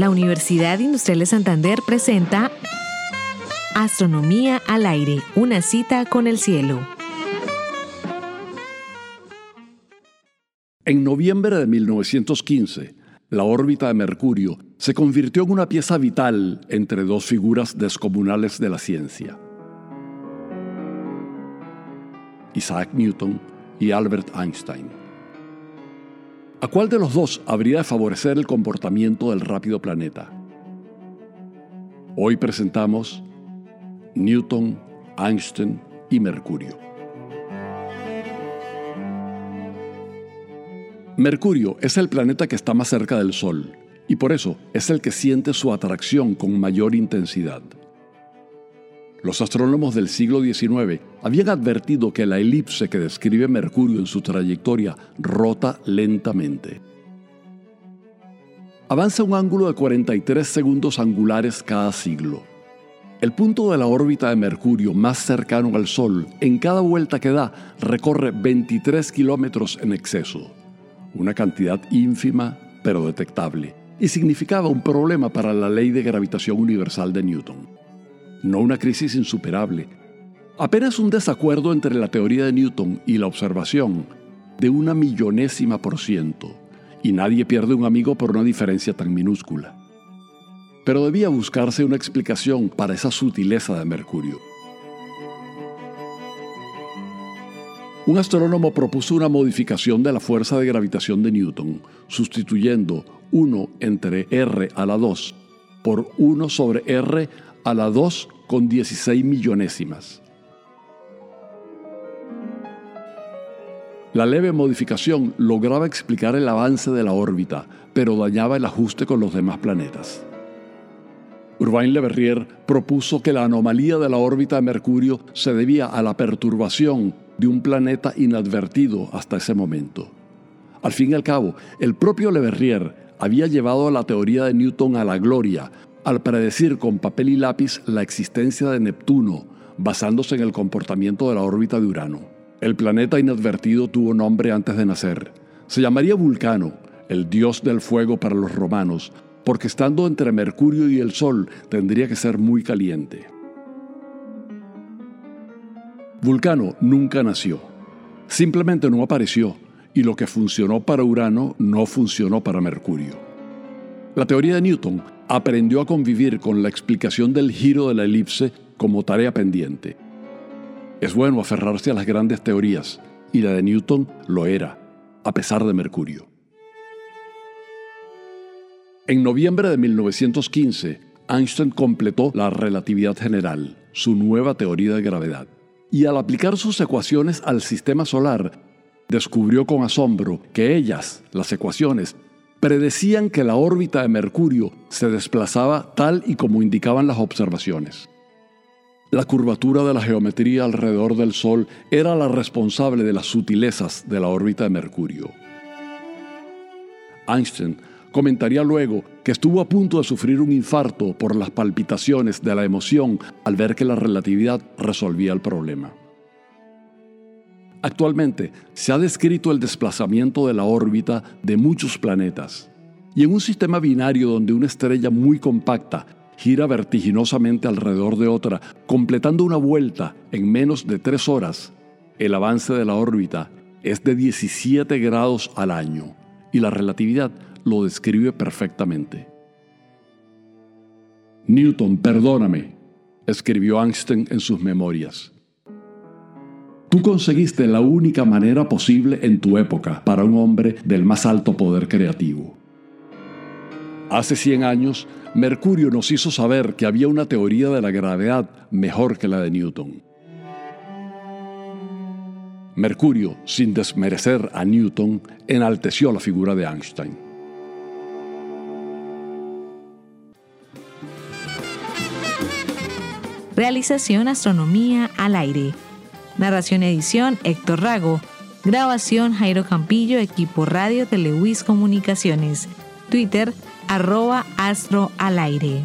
La Universidad Industrial de Santander presenta Astronomía al aire, una cita con el cielo. En noviembre de 1915, la órbita de Mercurio se convirtió en una pieza vital entre dos figuras descomunales de la ciencia. Isaac Newton y Albert Einstein. ¿A cuál de los dos habría de favorecer el comportamiento del rápido planeta? Hoy presentamos Newton, Einstein y Mercurio. Mercurio es el planeta que está más cerca del Sol y por eso es el que siente su atracción con mayor intensidad. Los astrónomos del siglo XIX habían advertido que la elipse que describe Mercurio en su trayectoria rota lentamente. Avanza un ángulo de 43 segundos angulares cada siglo. El punto de la órbita de Mercurio más cercano al Sol, en cada vuelta que da, recorre 23 kilómetros en exceso, una cantidad ínfima pero detectable, y significaba un problema para la ley de gravitación universal de Newton no una crisis insuperable, apenas un desacuerdo entre la teoría de Newton y la observación de una millonésima por ciento, y nadie pierde un amigo por una diferencia tan minúscula. Pero debía buscarse una explicación para esa sutileza de Mercurio. Un astrónomo propuso una modificación de la fuerza de gravitación de Newton, sustituyendo 1 entre R a la 2 por 1 sobre R a la 2 con 16 millonésimas. La leve modificación lograba explicar el avance de la órbita, pero dañaba el ajuste con los demás planetas. Urbain Le Verrier propuso que la anomalía de la órbita de Mercurio se debía a la perturbación de un planeta inadvertido hasta ese momento. Al fin y al cabo, el propio Le Verrier había llevado a la teoría de Newton a la gloria al predecir con papel y lápiz la existencia de Neptuno, basándose en el comportamiento de la órbita de Urano. El planeta inadvertido tuvo nombre antes de nacer. Se llamaría Vulcano, el dios del fuego para los romanos, porque estando entre Mercurio y el Sol tendría que ser muy caliente. Vulcano nunca nació, simplemente no apareció, y lo que funcionó para Urano no funcionó para Mercurio. La teoría de Newton aprendió a convivir con la explicación del giro de la elipse como tarea pendiente. Es bueno aferrarse a las grandes teorías, y la de Newton lo era, a pesar de Mercurio. En noviembre de 1915, Einstein completó la relatividad general, su nueva teoría de gravedad, y al aplicar sus ecuaciones al sistema solar, descubrió con asombro que ellas, las ecuaciones, predecían que la órbita de Mercurio se desplazaba tal y como indicaban las observaciones. La curvatura de la geometría alrededor del Sol era la responsable de las sutilezas de la órbita de Mercurio. Einstein comentaría luego que estuvo a punto de sufrir un infarto por las palpitaciones de la emoción al ver que la relatividad resolvía el problema. Actualmente se ha descrito el desplazamiento de la órbita de muchos planetas. Y en un sistema binario donde una estrella muy compacta gira vertiginosamente alrededor de otra, completando una vuelta en menos de tres horas, el avance de la órbita es de 17 grados al año y la relatividad lo describe perfectamente. Newton, perdóname, escribió Einstein en sus memorias. Tú conseguiste la única manera posible en tu época para un hombre del más alto poder creativo. Hace 100 años, Mercurio nos hizo saber que había una teoría de la gravedad mejor que la de Newton. Mercurio, sin desmerecer a Newton, enalteció la figura de Einstein. Realización Astronomía al aire Narración edición Héctor Rago. Grabación Jairo Campillo, equipo radio Telewis Comunicaciones. Twitter arroba astro al aire.